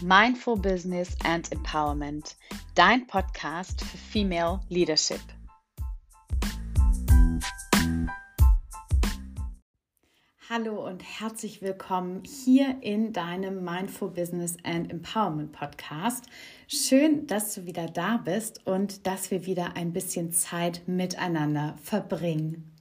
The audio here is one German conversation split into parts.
Mindful Business and Empowerment, dein Podcast für Female Leadership. Hallo und herzlich willkommen hier in deinem Mindful Business and Empowerment Podcast. Schön, dass du wieder da bist und dass wir wieder ein bisschen Zeit miteinander verbringen.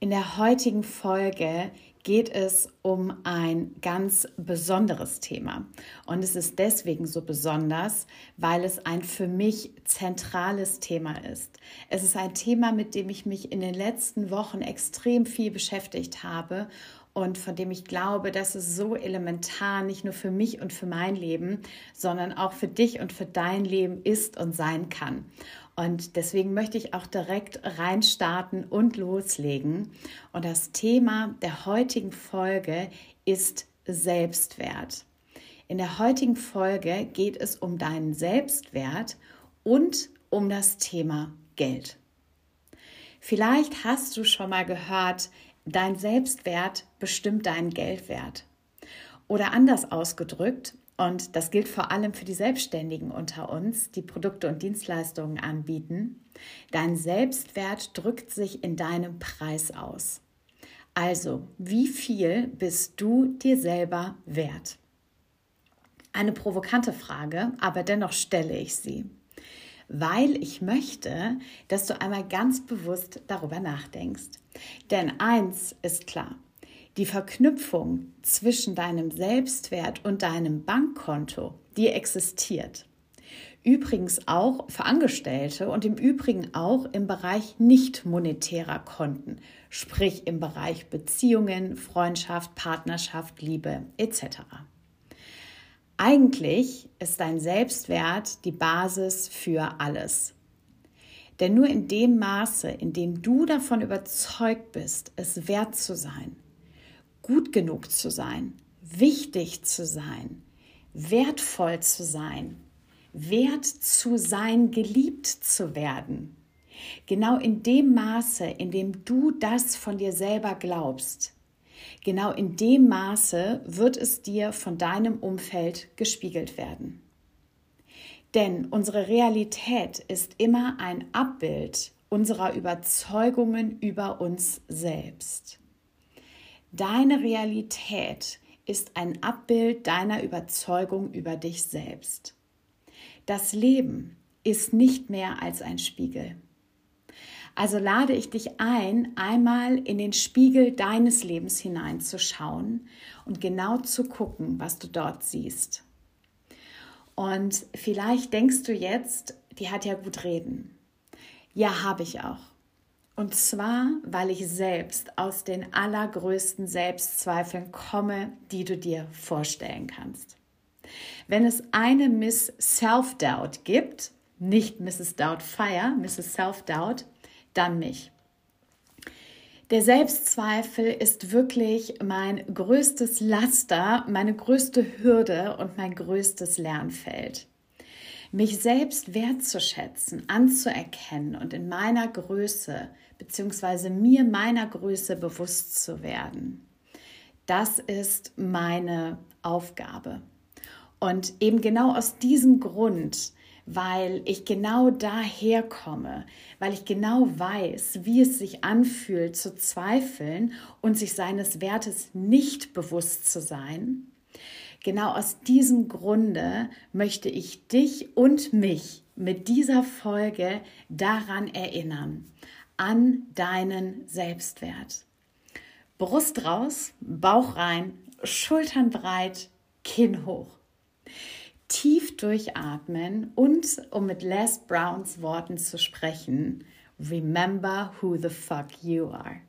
In der heutigen Folge geht es um ein ganz besonderes Thema. Und es ist deswegen so besonders, weil es ein für mich zentrales Thema ist. Es ist ein Thema, mit dem ich mich in den letzten Wochen extrem viel beschäftigt habe und von dem ich glaube, dass es so elementar nicht nur für mich und für mein Leben, sondern auch für dich und für dein Leben ist und sein kann. Und deswegen möchte ich auch direkt reinstarten und loslegen. Und das Thema der heutigen Folge ist Selbstwert. In der heutigen Folge geht es um deinen Selbstwert und um das Thema Geld. Vielleicht hast du schon mal gehört, dein Selbstwert bestimmt deinen Geldwert. Oder anders ausgedrückt, und das gilt vor allem für die Selbstständigen unter uns, die Produkte und Dienstleistungen anbieten. Dein Selbstwert drückt sich in deinem Preis aus. Also, wie viel bist du dir selber wert? Eine provokante Frage, aber dennoch stelle ich sie, weil ich möchte, dass du einmal ganz bewusst darüber nachdenkst. Denn eins ist klar, die Verknüpfung zwischen deinem Selbstwert und deinem Bankkonto, die existiert. Übrigens auch für Angestellte und im Übrigen auch im Bereich nicht monetärer Konten, sprich im Bereich Beziehungen, Freundschaft, Partnerschaft, Liebe etc. Eigentlich ist dein Selbstwert die Basis für alles. Denn nur in dem Maße, in dem du davon überzeugt bist, es wert zu sein, gut genug zu sein, wichtig zu sein, wertvoll zu sein, wert zu sein, geliebt zu werden. Genau in dem Maße, in dem du das von dir selber glaubst, genau in dem Maße wird es dir von deinem Umfeld gespiegelt werden. Denn unsere Realität ist immer ein Abbild unserer Überzeugungen über uns selbst. Deine Realität ist ein Abbild deiner Überzeugung über dich selbst. Das Leben ist nicht mehr als ein Spiegel. Also lade ich dich ein, einmal in den Spiegel deines Lebens hineinzuschauen und genau zu gucken, was du dort siehst. Und vielleicht denkst du jetzt, die hat ja gut reden. Ja, habe ich auch. Und zwar, weil ich selbst aus den allergrößten Selbstzweifeln komme, die du dir vorstellen kannst. Wenn es eine Miss Self-Doubt gibt, nicht Mrs. Doubtfire, Mrs. Self-Doubt, dann mich. Der Selbstzweifel ist wirklich mein größtes Laster, meine größte Hürde und mein größtes Lernfeld mich selbst wertzuschätzen, anzuerkennen und in meiner Größe bzw. mir meiner Größe bewusst zu werden. Das ist meine Aufgabe. Und eben genau aus diesem Grund, weil ich genau daher komme, weil ich genau weiß, wie es sich anfühlt zu zweifeln und sich seines Wertes nicht bewusst zu sein, Genau aus diesem Grunde möchte ich dich und mich mit dieser Folge daran erinnern, an deinen Selbstwert. Brust raus, Bauch rein, Schultern breit, Kinn hoch. Tief durchatmen und, um mit Les Browns Worten zu sprechen, remember who the fuck you are.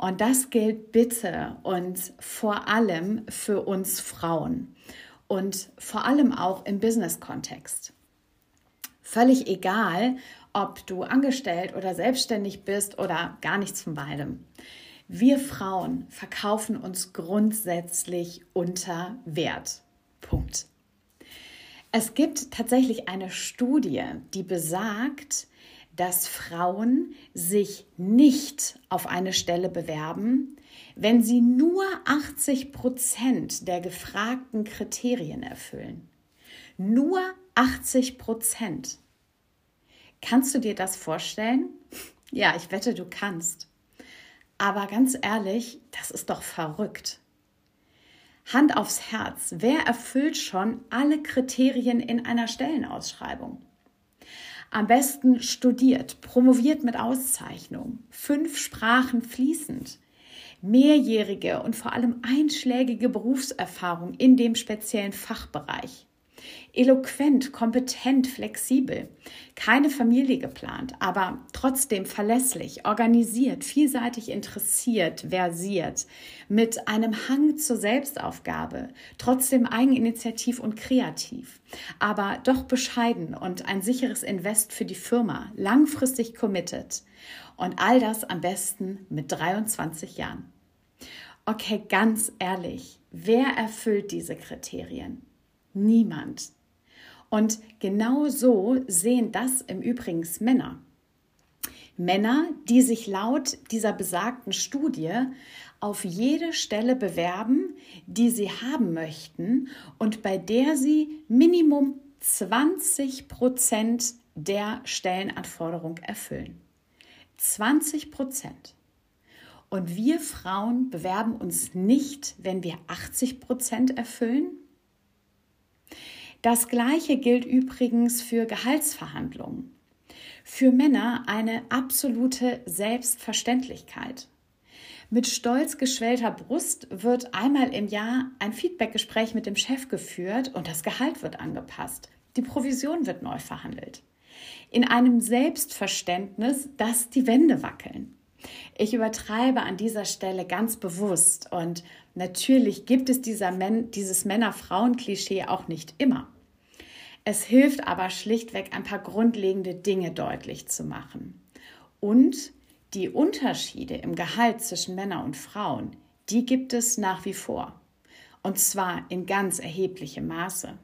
Und das gilt bitte und vor allem für uns Frauen und vor allem auch im Business-Kontext. Völlig egal, ob du angestellt oder selbstständig bist oder gar nichts von beidem. Wir Frauen verkaufen uns grundsätzlich unter Wert. Punkt. Es gibt tatsächlich eine Studie, die besagt, dass Frauen sich nicht auf eine Stelle bewerben, wenn sie nur 80 Prozent der gefragten Kriterien erfüllen. Nur 80 Prozent. Kannst du dir das vorstellen? Ja, ich wette, du kannst. Aber ganz ehrlich, das ist doch verrückt. Hand aufs Herz, wer erfüllt schon alle Kriterien in einer Stellenausschreibung? Am besten studiert, promoviert mit Auszeichnung, fünf Sprachen fließend, mehrjährige und vor allem einschlägige Berufserfahrung in dem speziellen Fachbereich. Eloquent, kompetent, flexibel, keine Familie geplant, aber trotzdem verlässlich, organisiert, vielseitig interessiert, versiert, mit einem Hang zur Selbstaufgabe, trotzdem eigeninitiativ und kreativ, aber doch bescheiden und ein sicheres Invest für die Firma, langfristig committed. Und all das am besten mit 23 Jahren. Okay, ganz ehrlich, wer erfüllt diese Kriterien? Niemand. Und genau so sehen das im Übrigen Männer. Männer, die sich laut dieser besagten Studie auf jede Stelle bewerben, die sie haben möchten und bei der sie Minimum 20 Prozent der Stellenanforderung erfüllen. 20 Prozent. Und wir Frauen bewerben uns nicht, wenn wir 80 Prozent erfüllen, das Gleiche gilt übrigens für Gehaltsverhandlungen. Für Männer eine absolute Selbstverständlichkeit. Mit stolz geschwellter Brust wird einmal im Jahr ein Feedbackgespräch mit dem Chef geführt und das Gehalt wird angepasst. Die Provision wird neu verhandelt. In einem Selbstverständnis, dass die Wände wackeln. Ich übertreibe an dieser Stelle ganz bewusst und natürlich gibt es dieser Men dieses Männer-Frauen-Klischee auch nicht immer. Es hilft aber schlichtweg ein paar grundlegende Dinge deutlich zu machen. Und die Unterschiede im Gehalt zwischen Männern und Frauen, die gibt es nach wie vor. Und zwar in ganz erheblichem Maße.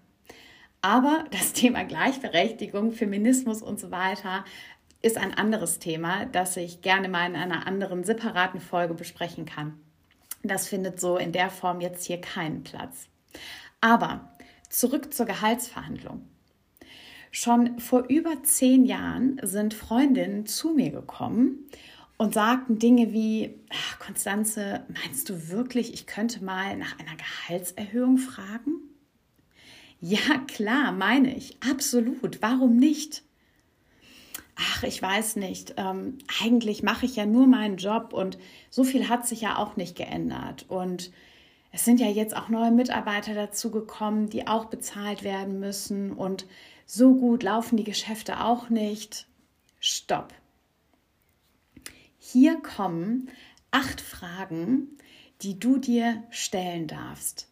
Aber das Thema Gleichberechtigung, Feminismus und so weiter ist ein anderes Thema, das ich gerne mal in einer anderen separaten Folge besprechen kann. Das findet so in der Form jetzt hier keinen Platz. Aber zurück zur Gehaltsverhandlung. Schon vor über zehn Jahren sind Freundinnen zu mir gekommen und sagten Dinge wie, ach, Konstanze, meinst du wirklich, ich könnte mal nach einer Gehaltserhöhung fragen? Ja, klar, meine ich, absolut. Warum nicht? Ach, ich weiß nicht, ähm, eigentlich mache ich ja nur meinen Job und so viel hat sich ja auch nicht geändert. Und es sind ja jetzt auch neue Mitarbeiter dazu gekommen, die auch bezahlt werden müssen und so gut laufen die Geschäfte auch nicht. Stopp. Hier kommen acht Fragen, die du dir stellen darfst.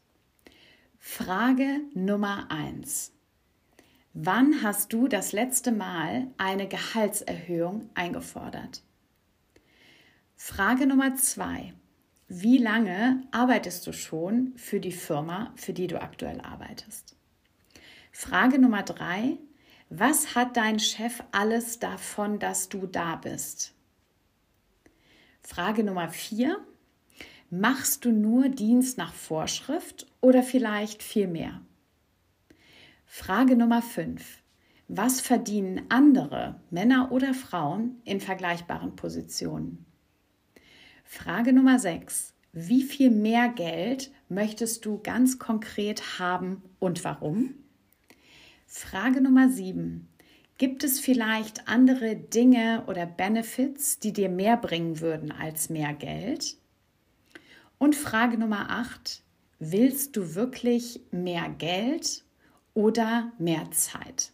Frage Nummer eins. Wann hast du das letzte Mal eine Gehaltserhöhung eingefordert? Frage Nummer zwei. Wie lange arbeitest du schon für die Firma, für die du aktuell arbeitest? Frage Nummer drei. Was hat dein Chef alles davon, dass du da bist? Frage Nummer vier. Machst du nur Dienst nach Vorschrift oder vielleicht viel mehr? Frage Nummer 5. Was verdienen andere, Männer oder Frauen, in vergleichbaren Positionen? Frage Nummer 6. Wie viel mehr Geld möchtest du ganz konkret haben und warum? Frage Nummer 7. Gibt es vielleicht andere Dinge oder Benefits, die dir mehr bringen würden als mehr Geld? Und Frage Nummer 8. Willst du wirklich mehr Geld oder mehr Zeit?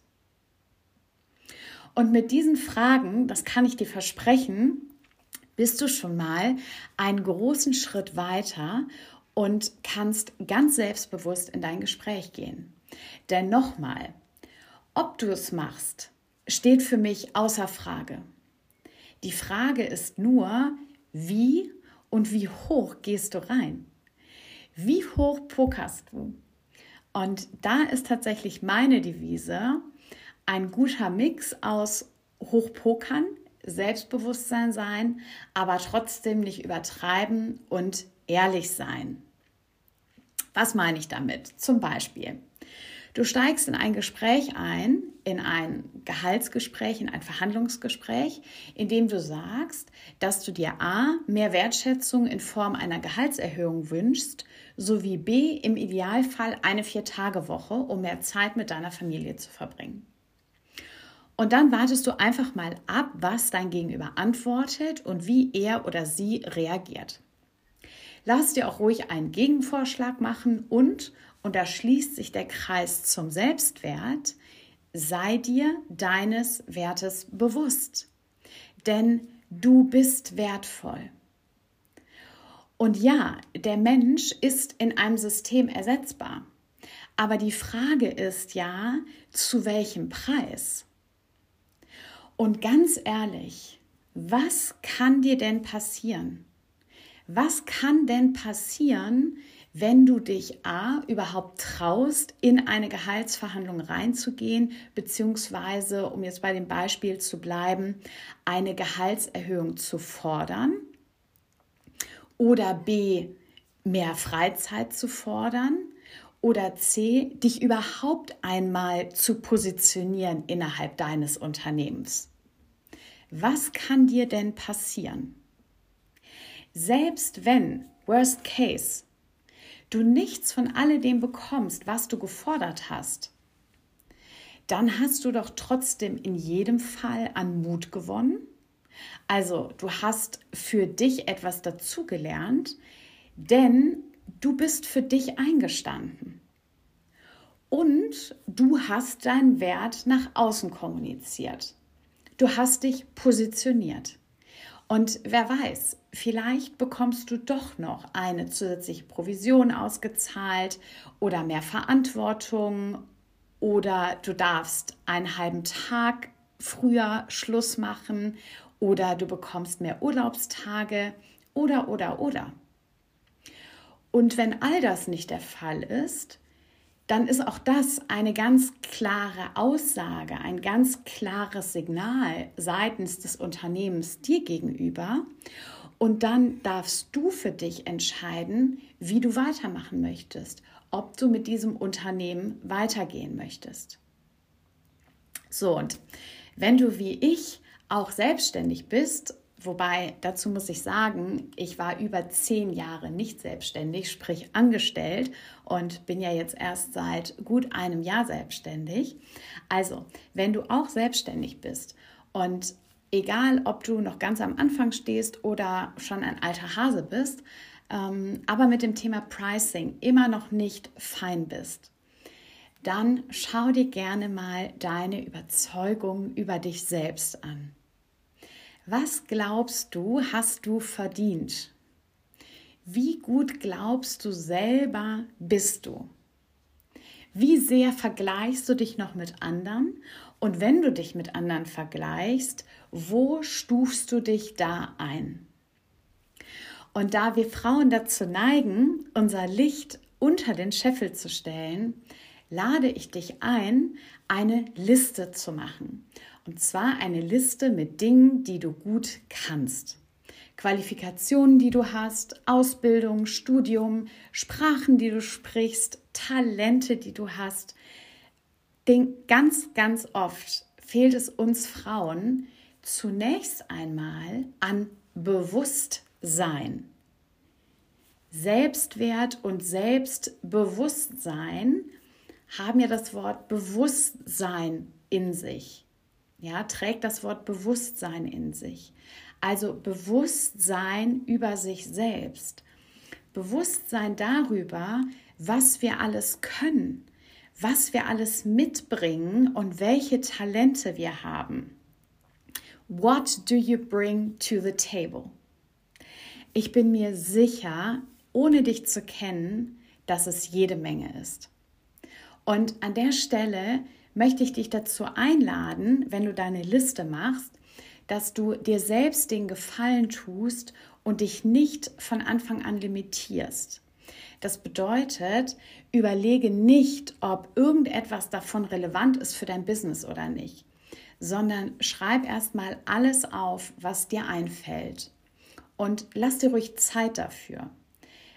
Und mit diesen Fragen, das kann ich dir versprechen, bist du schon mal einen großen Schritt weiter und kannst ganz selbstbewusst in dein Gespräch gehen. Denn nochmal, ob du es machst, steht für mich außer Frage. Die Frage ist nur, wie und wie hoch gehst du rein? Wie hoch pokerst du? Und da ist tatsächlich meine Devise ein guter Mix aus hochpokern, Selbstbewusstsein sein, aber trotzdem nicht übertreiben und ehrlich sein. Was meine ich damit? Zum Beispiel, du steigst in ein Gespräch ein, in ein Gehaltsgespräch, in ein Verhandlungsgespräch, in dem du sagst, dass du dir A, mehr Wertschätzung in Form einer Gehaltserhöhung wünschst, sowie B, im Idealfall eine Vier-Tage-Woche, um mehr Zeit mit deiner Familie zu verbringen. Und dann wartest du einfach mal ab, was dein Gegenüber antwortet und wie er oder sie reagiert. Lass dir auch ruhig einen Gegenvorschlag machen und, und da schließt sich der Kreis zum Selbstwert, sei dir deines Wertes bewusst. Denn du bist wertvoll. Und ja, der Mensch ist in einem System ersetzbar. Aber die Frage ist ja, zu welchem Preis? Und ganz ehrlich, was kann dir denn passieren? Was kann denn passieren, wenn du dich A überhaupt traust, in eine Gehaltsverhandlung reinzugehen, beziehungsweise, um jetzt bei dem Beispiel zu bleiben, eine Gehaltserhöhung zu fordern oder B, mehr Freizeit zu fordern oder C, dich überhaupt einmal zu positionieren innerhalb deines Unternehmens. Was kann dir denn passieren? Selbst wenn, worst case, du nichts von alledem bekommst, was du gefordert hast, dann hast du doch trotzdem in jedem Fall an Mut gewonnen. Also du hast für dich etwas dazugelernt, denn du bist für dich eingestanden. Und du hast deinen Wert nach außen kommuniziert. Du hast dich positioniert. Und wer weiß, vielleicht bekommst du doch noch eine zusätzliche Provision ausgezahlt oder mehr Verantwortung oder du darfst einen halben Tag früher Schluss machen oder du bekommst mehr Urlaubstage oder oder oder. Und wenn all das nicht der Fall ist, dann ist auch das eine ganz klare Aussage, ein ganz klares Signal seitens des Unternehmens dir gegenüber. Und dann darfst du für dich entscheiden, wie du weitermachen möchtest, ob du mit diesem Unternehmen weitergehen möchtest. So, und wenn du wie ich auch selbstständig bist Wobei, dazu muss ich sagen, ich war über zehn Jahre nicht selbstständig, sprich angestellt und bin ja jetzt erst seit gut einem Jahr selbstständig. Also, wenn du auch selbstständig bist und egal, ob du noch ganz am Anfang stehst oder schon ein alter Hase bist, ähm, aber mit dem Thema Pricing immer noch nicht fein bist, dann schau dir gerne mal deine Überzeugung über dich selbst an. Was glaubst du, hast du verdient? Wie gut glaubst du selber bist du? Wie sehr vergleichst du dich noch mit anderen? Und wenn du dich mit anderen vergleichst, wo stufst du dich da ein? Und da wir Frauen dazu neigen, unser Licht unter den Scheffel zu stellen, lade ich dich ein, eine Liste zu machen. Und zwar eine Liste mit Dingen, die du gut kannst. Qualifikationen, die du hast, Ausbildung, Studium, Sprachen, die du sprichst, Talente, die du hast. Den, ganz, ganz oft fehlt es uns Frauen zunächst einmal an Bewusstsein. Selbstwert und Selbstbewusstsein haben ja das Wort Bewusstsein in sich ja, trägt das Wort Bewusstsein in sich. Also Bewusstsein über sich selbst. Bewusstsein darüber, was wir alles können, was wir alles mitbringen und welche Talente wir haben. What do you bring to the table? Ich bin mir sicher, ohne dich zu kennen, dass es jede Menge ist. Und an der Stelle möchte ich dich dazu einladen, wenn du deine Liste machst, dass du dir selbst den Gefallen tust und dich nicht von Anfang an limitierst. Das bedeutet, überlege nicht, ob irgendetwas davon relevant ist für dein Business oder nicht, sondern schreib erstmal alles auf, was dir einfällt. Und lass dir ruhig Zeit dafür.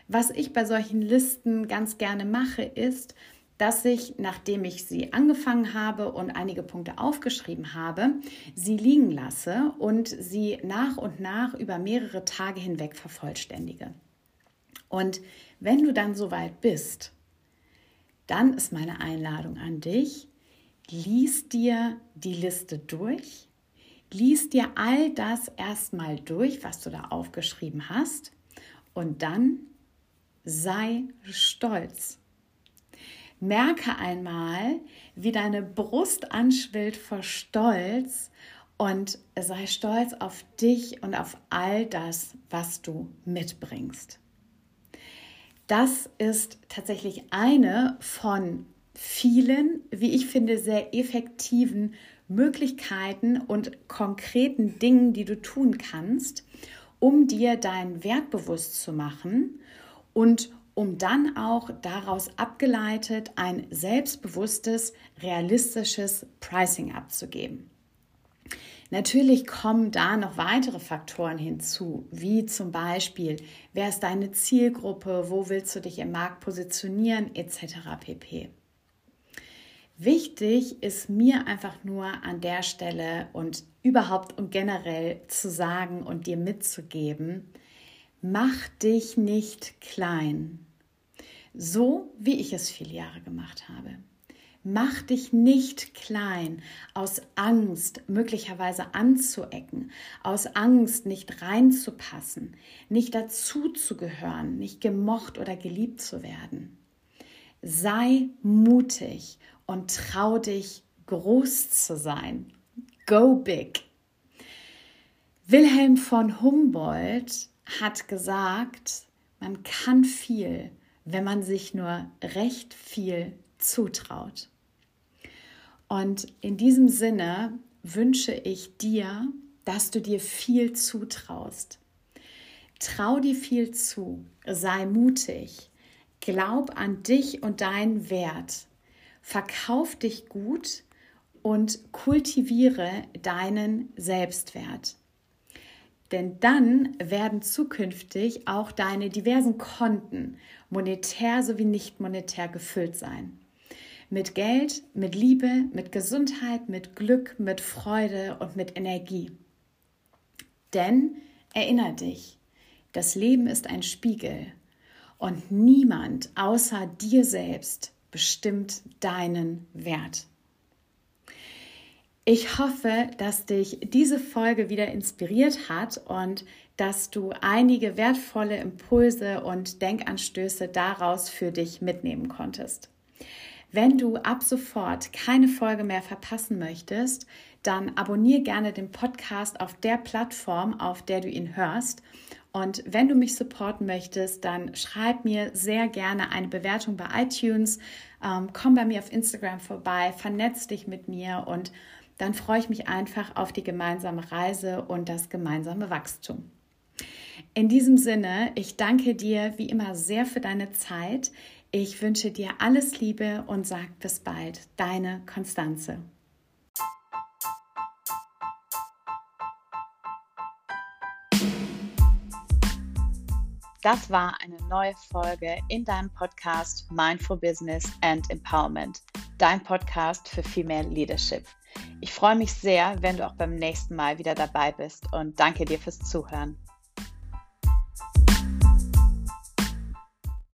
Was ich bei solchen Listen ganz gerne mache, ist, dass ich, nachdem ich sie angefangen habe und einige Punkte aufgeschrieben habe, sie liegen lasse und sie nach und nach über mehrere Tage hinweg vervollständige. Und wenn du dann soweit bist, dann ist meine Einladung an dich, lies dir die Liste durch, lies dir all das erstmal durch, was du da aufgeschrieben hast und dann sei stolz Merke einmal, wie deine Brust anschwillt vor Stolz und sei stolz auf dich und auf all das, was du mitbringst. Das ist tatsächlich eine von vielen, wie ich finde, sehr effektiven Möglichkeiten und konkreten Dingen, die du tun kannst, um dir deinen Wert bewusst zu machen und um dann auch daraus abgeleitet ein selbstbewusstes, realistisches Pricing abzugeben. Natürlich kommen da noch weitere Faktoren hinzu, wie zum Beispiel, wer ist deine Zielgruppe, wo willst du dich im Markt positionieren, etc. pp. Wichtig ist mir einfach nur an der Stelle und überhaupt und generell zu sagen und dir mitzugeben, Mach dich nicht klein, so wie ich es viele Jahre gemacht habe. Mach dich nicht klein aus Angst, möglicherweise anzuecken, aus Angst, nicht reinzupassen, nicht dazuzugehören, nicht gemocht oder geliebt zu werden. Sei mutig und trau dich, groß zu sein. Go big. Wilhelm von Humboldt hat gesagt, man kann viel, wenn man sich nur recht viel zutraut. Und in diesem Sinne wünsche ich dir, dass du dir viel zutraust. Trau dir viel zu, sei mutig, glaub an dich und deinen Wert, verkauf dich gut und kultiviere deinen Selbstwert. Denn dann werden zukünftig auch deine diversen Konten monetär sowie nicht monetär gefüllt sein. Mit Geld, mit Liebe, mit Gesundheit, mit Glück, mit Freude und mit Energie. Denn erinnere dich, das Leben ist ein Spiegel und niemand außer dir selbst bestimmt deinen Wert. Ich hoffe, dass dich diese Folge wieder inspiriert hat und dass du einige wertvolle Impulse und Denkanstöße daraus für dich mitnehmen konntest. Wenn du ab sofort keine Folge mehr verpassen möchtest, dann abonniere gerne den Podcast auf der Plattform, auf der du ihn hörst. Und wenn du mich supporten möchtest, dann schreib mir sehr gerne eine Bewertung bei iTunes, ähm, komm bei mir auf Instagram vorbei, vernetz dich mit mir und dann freue ich mich einfach auf die gemeinsame Reise und das gemeinsame Wachstum. In diesem Sinne, ich danke dir wie immer sehr für deine Zeit. Ich wünsche dir alles Liebe und sag bis bald. Deine Konstanze. Das war eine neue Folge in deinem Podcast Mindful Business and Empowerment, dein Podcast für Female Leadership. Ich freue mich sehr, wenn du auch beim nächsten Mal wieder dabei bist und danke dir fürs Zuhören.